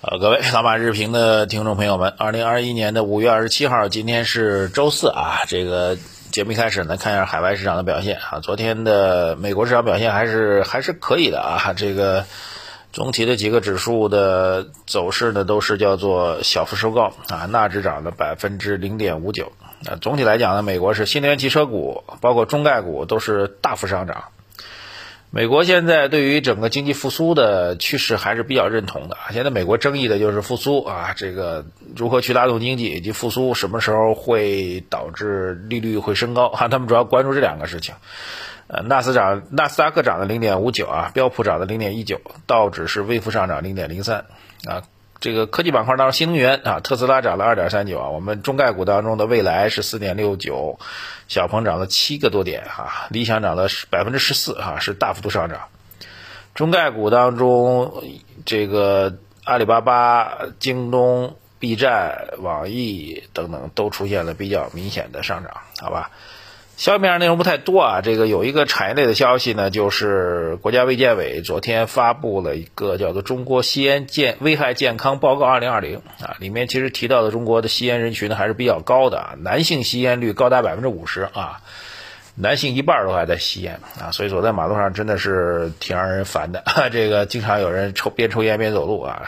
呃，各位老马日评的听众朋友们，二零二一年的五月二十七号，今天是周四啊。这个节目一开始呢，看一下海外市场的表现啊。昨天的美国市场表现还是还是可以的啊。这个总体的几个指数的走势呢，都是叫做小幅收高啊。纳指涨了百分之零点五九啊。总体来讲呢，美国是新能源汽车股，包括中概股都是大幅上涨。美国现在对于整个经济复苏的趋势还是比较认同的。现在美国争议的就是复苏啊，这个如何去拉动经济以及复苏什么时候会导致利率会升高啊？他们主要关注这两个事情。呃，纳斯涨，纳斯达克涨了零点五九啊，标普涨了零点一九，道指是微幅上涨零点零三啊。这个科技板块当中，新能源啊，特斯拉涨了二点三九啊。我们中概股当中的蔚来是四点六九，小鹏涨了七个多点哈，理想涨了百分之十四哈，是大幅度上涨。中概股当中，这个阿里巴巴、京东、B 站、网易等等都出现了比较明显的上涨，好吧？消息面上内容不太多啊，这个有一个产业类的消息呢，就是国家卫健委昨天发布了一个叫做《中国吸烟健危害健康报告二零二零》啊，里面其实提到的中国的吸烟人群呢还是比较高的，男性吸烟率高达百分之五十啊，男性一半都还在吸烟啊，所以走在马路上真的是挺让人烦的，这个经常有人抽边抽烟边走路啊，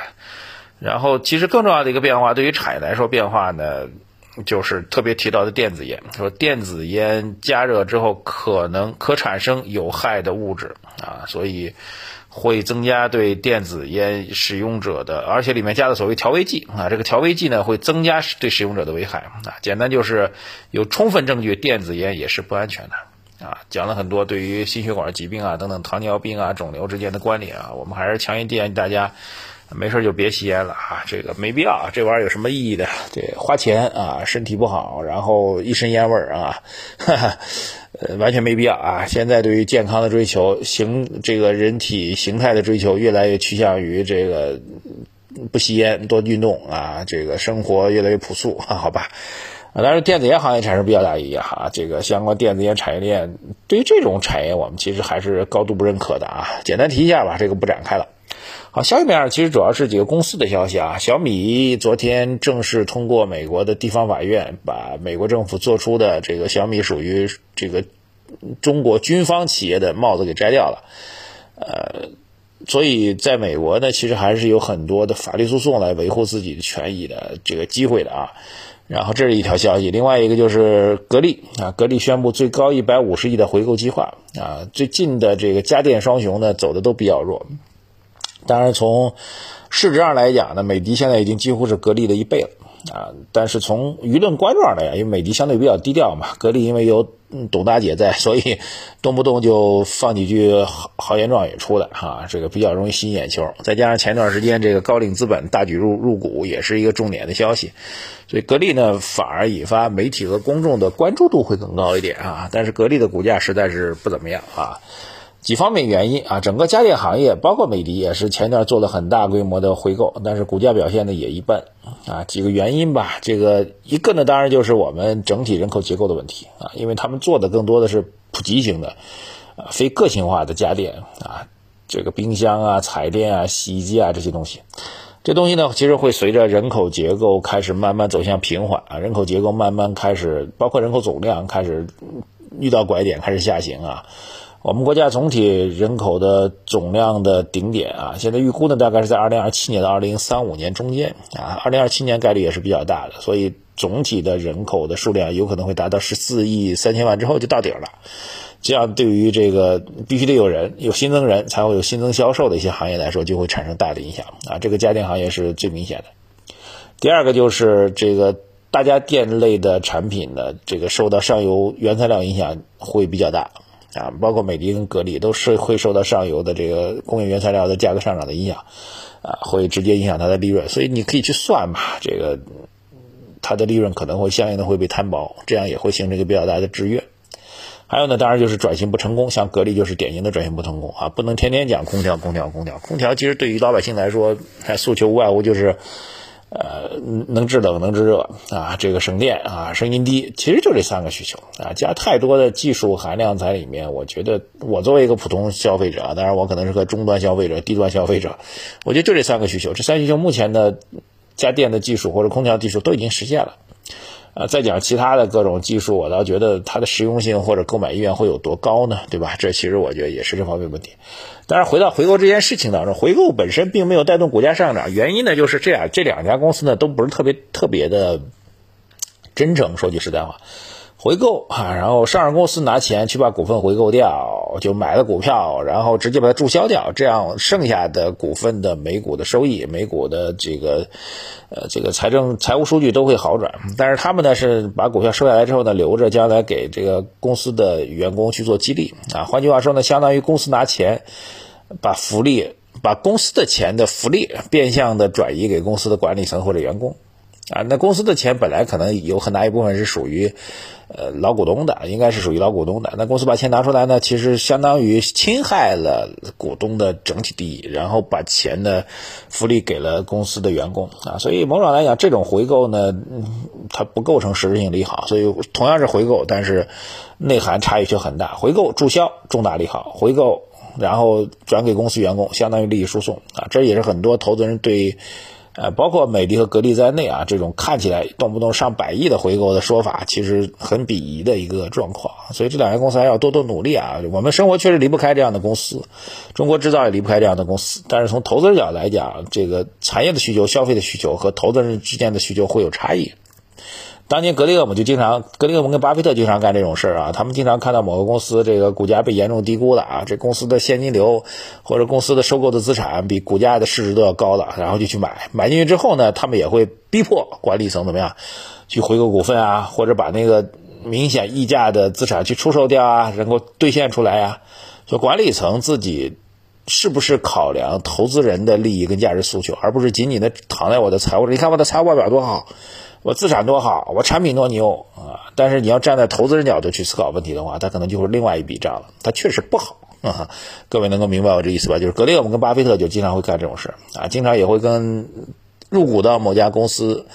然后其实更重要的一个变化，对于产业来说变化呢。就是特别提到的电子烟，说电子烟加热之后可能可产生有害的物质啊，所以会增加对电子烟使用者的，而且里面加的所谓调味剂啊，这个调味剂呢会增加对使用者的危害啊。简单就是有充分证据电子烟也是不安全的啊，讲了很多对于心血管疾病啊等等糖尿病啊肿瘤之间的关联啊，我们还是强烈建议大家。没事就别吸烟了啊，这个没必要，这玩意儿有什么意义的？这花钱啊，身体不好，然后一身烟味儿啊，哈哈，呃，完全没必要啊。现在对于健康的追求，形这个人体形态的追求，越来越趋向于这个不吸烟、多运动啊，这个生活越来越朴素，好吧？啊，当然电子烟行业产生比较大意义哈，这个相关电子烟产业链对于这种产业，我们其实还是高度不认可的啊。简单提一下吧，这个不展开了。好，消息面其实主要是几个公司的消息啊。小米昨天正式通过美国的地方法院，把美国政府做出的这个小米属于这个中国军方企业的帽子给摘掉了。呃，所以在美国呢，其实还是有很多的法律诉讼来维护自己的权益的这个机会的啊。然后这是一条消息，另外一个就是格力啊，格力宣布最高一百五十亿的回购计划啊。最近的这个家电双雄呢，走的都比较弱。当然，从市值上来讲呢，美的现在已经几乎是格力的一倍了啊。但是从舆论关注上来讲，因为美的相对比较低调嘛，格力因为有董大姐在，所以动不动就放几句豪豪言壮语出来哈，这个比较容易吸引眼球。再加上前段时间这个高瓴资本大举入入股，也是一个重点的消息，所以格力呢反而引发媒体和公众的关注度会更高一点啊。但是格力的股价实在是不怎么样啊。几方面原因啊，整个家电行业，包括美的也是前段做了很大规模的回购，但是股价表现呢也一般啊。几个原因吧，这个一个呢，当然就是我们整体人口结构的问题啊，因为他们做的更多的是普及型的啊，非个性化的家电啊，这个冰箱啊、彩电啊、洗衣机啊这些东西，这东西呢，其实会随着人口结构开始慢慢走向平缓啊，人口结构慢慢开始，包括人口总量开始遇到拐点，开始下行啊。我们国家总体人口的总量的顶点啊，现在预估呢大概是在二零二七年到二零三五年中间啊，二零二七年概率也是比较大的，所以总体的人口的数量有可能会达到十四亿三千万之后就到顶了。这样对于这个必须得有人有新增人才会有新增销售的一些行业来说，就会产生大的影响啊。这个家电行业是最明显的。第二个就是这个大家电类的产品呢，这个受到上游原材料影响会比较大。啊，包括美的跟格力都是会受到上游的这个工业原材料的价格上涨的影响，啊，会直接影响它的利润。所以你可以去算嘛，这个它的利润可能会相应的会被摊薄，这样也会形成一个比较大的制约。还有呢，当然就是转型不成功，像格力就是典型的转型不成功啊，不能天天讲空调，空调，空调，空调。其实对于老百姓来说，它诉求无外乎就是呃，能制冷能制热啊，这个省电啊，声音低，其实就这三个需求啊，加太多的技术含量在里面，我觉得我作为一个普通消费者，当然我可能是个中端消费者、低端消费者，我觉得就这三个需求，这三个需求目前的家电的技术或者空调技术都已经实现了。啊，再讲其他的各种技术，我倒觉得它的实用性或者购买意愿会有多高呢？对吧？这其实我觉得也是这方面问题。但是，回到回购这件事情当中，回购本身并没有带动股价上涨，原因呢就是这样，这两家公司呢都不是特别特别的真诚。说句实在话。回购啊，然后上市公司拿钱去把股份回购掉，就买了股票，然后直接把它注销掉，这样剩下的股份的每股的收益、每股的这个呃这个财政财务数据都会好转。但是他们呢是把股票收下来之后呢，留着将来给这个公司的员工去做激励啊。换句话说呢，相当于公司拿钱把福利、把公司的钱的福利变相的转移给公司的管理层或者员工。啊，那公司的钱本来可能有很大一部分是属于，呃，老股东的，应该是属于老股东的。那公司把钱拿出来呢，其实相当于侵害了股东的整体利益，然后把钱的福利给了公司的员工啊。所以某种来讲，这种回购呢，它不构成实质性利好。所以同样是回购，但是内涵差异却很大。回购注销重大利好，回购然后转给公司员工，相当于利益输送啊。这也是很多投资人对。呃，包括美的和格力在内啊，这种看起来动不动上百亿的回购的说法，其实很鄙夷的一个状况。所以这两家公司还要多多努力啊。我们生活确实离不开这样的公司，中国制造也离不开这样的公司。但是从投资人角度来讲，这个产业的需求、消费的需求和投资人之间的需求会有差异。当年格雷厄姆就经常，格雷厄姆跟巴菲特经常干这种事儿啊。他们经常看到某个公司这个股价被严重低估了啊，这公司的现金流或者公司的收购的资产比股价的市值都要高了，然后就去买。买进去之后呢，他们也会逼迫管理层怎么样去回购股份啊，或者把那个明显溢价的资产去出售掉啊，能够兑现出来呀。就管理层自己是不是考量投资人的利益跟价值诉求，而不是仅仅的躺在我的财务你看我的财务报表多好。我资产多好，我产品多牛啊！但是你要站在投资人角度去思考问题的话，它可能就是另外一笔账了。它确实不好 啊！各位能够明白我这意思吧？就是格雷厄姆跟巴菲特就经常会干这种事啊，经常也会跟入股到某家公司。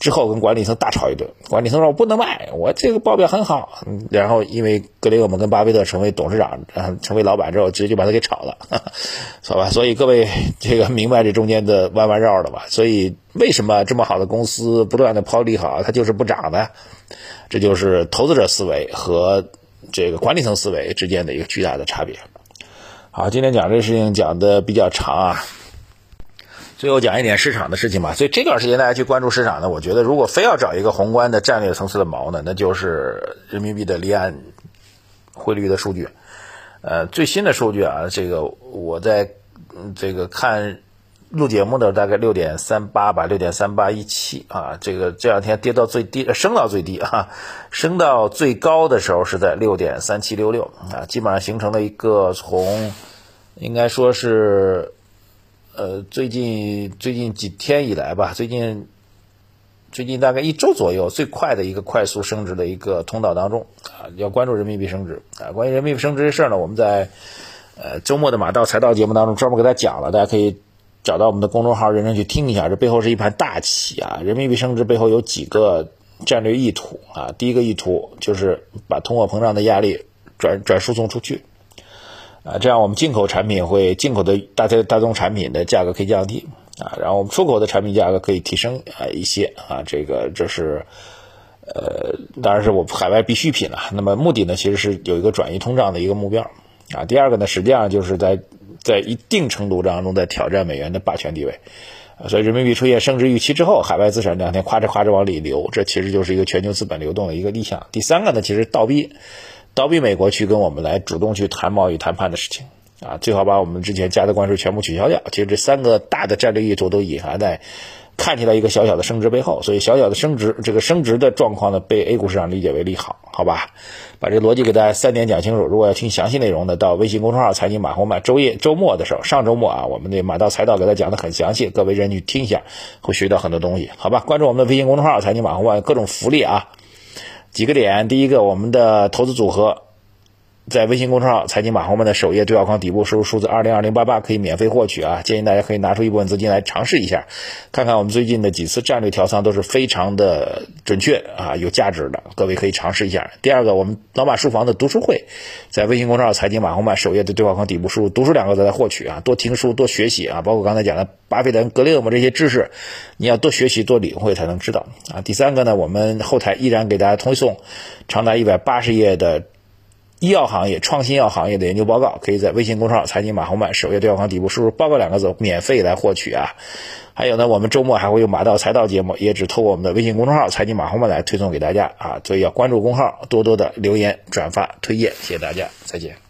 之后跟管理层大吵一顿，管理层说：“我不能卖，我这个报表很好。”然后因为格雷厄姆跟巴菲特成为董事长，成为老板之后，直接就把他给炒了，好吧？所以各位这个明白这中间的弯弯绕的吧？所以为什么这么好的公司不断的抛利好，它就是不涨呢？这就是投资者思维和这个管理层思维之间的一个巨大的差别。好，今天讲这事情讲的比较长啊。最后讲一点市场的事情吧。所以这段时间大家去关注市场呢，我觉得如果非要找一个宏观的战略层次的毛呢，那就是人民币的离岸汇率的数据。呃，最新的数据啊，这个我在这个看录节目的大概六点三八吧，六点三八一七啊，这个这两天跌到最低，升到最低啊，升到最高的时候是在六点三七六六啊，基本上形成了一个从应该说是。呃，最近最近几天以来吧，最近最近大概一周左右，最快的一个快速升值的一个通道当中啊，要关注人民币升值啊。关于人民币升值这事儿呢，我们在呃周末的马道财道节目当中专门给大家讲了，大家可以找到我们的公众号认真去听一下。这背后是一盘大棋啊！人民币升值背后有几个战略意图啊？第一个意图就是把通货膨胀的压力转转输送出去。啊，这样我们进口产品会进口的大大大宗产品的价格可以降低啊，然后我们出口的产品价格可以提升啊一些啊，这个这是呃，当然是我海外必需品了。那么目的呢，其实是有一个转移通胀的一个目标啊。第二个呢，实际上就是在在一定程度当中在挑战美元的霸权地位。所以人民币出现升值预期之后，海外资产这两天夸哧夸哧往里流，这其实就是一个全球资本流动的一个立项。第三个呢，其实倒逼。倒逼美国去跟我们来主动去谈贸易谈判的事情啊，最好把我们之前加的关税全部取消掉。其实这三个大的战略意图都隐含在看起来一个小小的升值背后，所以小小的升值，这个升值的状况呢，被 A 股市场理解为利好，好吧？把这逻辑给大家三点讲清楚。如果要听详细内容的，到微信公众号“财经马红漫”，周夜周末的时候，上周末啊，我们的马道财道给他讲的很详细，各位认真去听一下，会学到很多东西，好吧？关注我们的微信公众号“财经马红漫”，各种福利啊。几个点，第一个，我们的投资组合在微信公众号财经马红们的首页对话框底部输入数字二零二零八八可以免费获取啊，建议大家可以拿出一部分资金来尝试一下，看看我们最近的几次战略调仓都是非常的准确啊，有价值的，各位可以尝试一下。第二个，我们老马书房的读书会，在微信公众号财经马红们首页的对话框底部输入“读书”两个字来获取啊，多听书多学习啊，包括刚才讲的巴菲特、格雷厄姆这些知识，你要多学习多领会才能知道啊。第三个呢，我们后台依然给大家推送长达一百八十页的。医药行业、创新药行业的研究报告，可以在微信公众号“财经马红漫”首页对话框底部输入“报告”两个字，免费来获取啊。还有呢，我们周末还会有马道财道节目，也只通过我们的微信公众号“财经马红漫”来推送给大家啊。所以要关注公号，多多的留言、转发、推荐，谢谢大家，再见。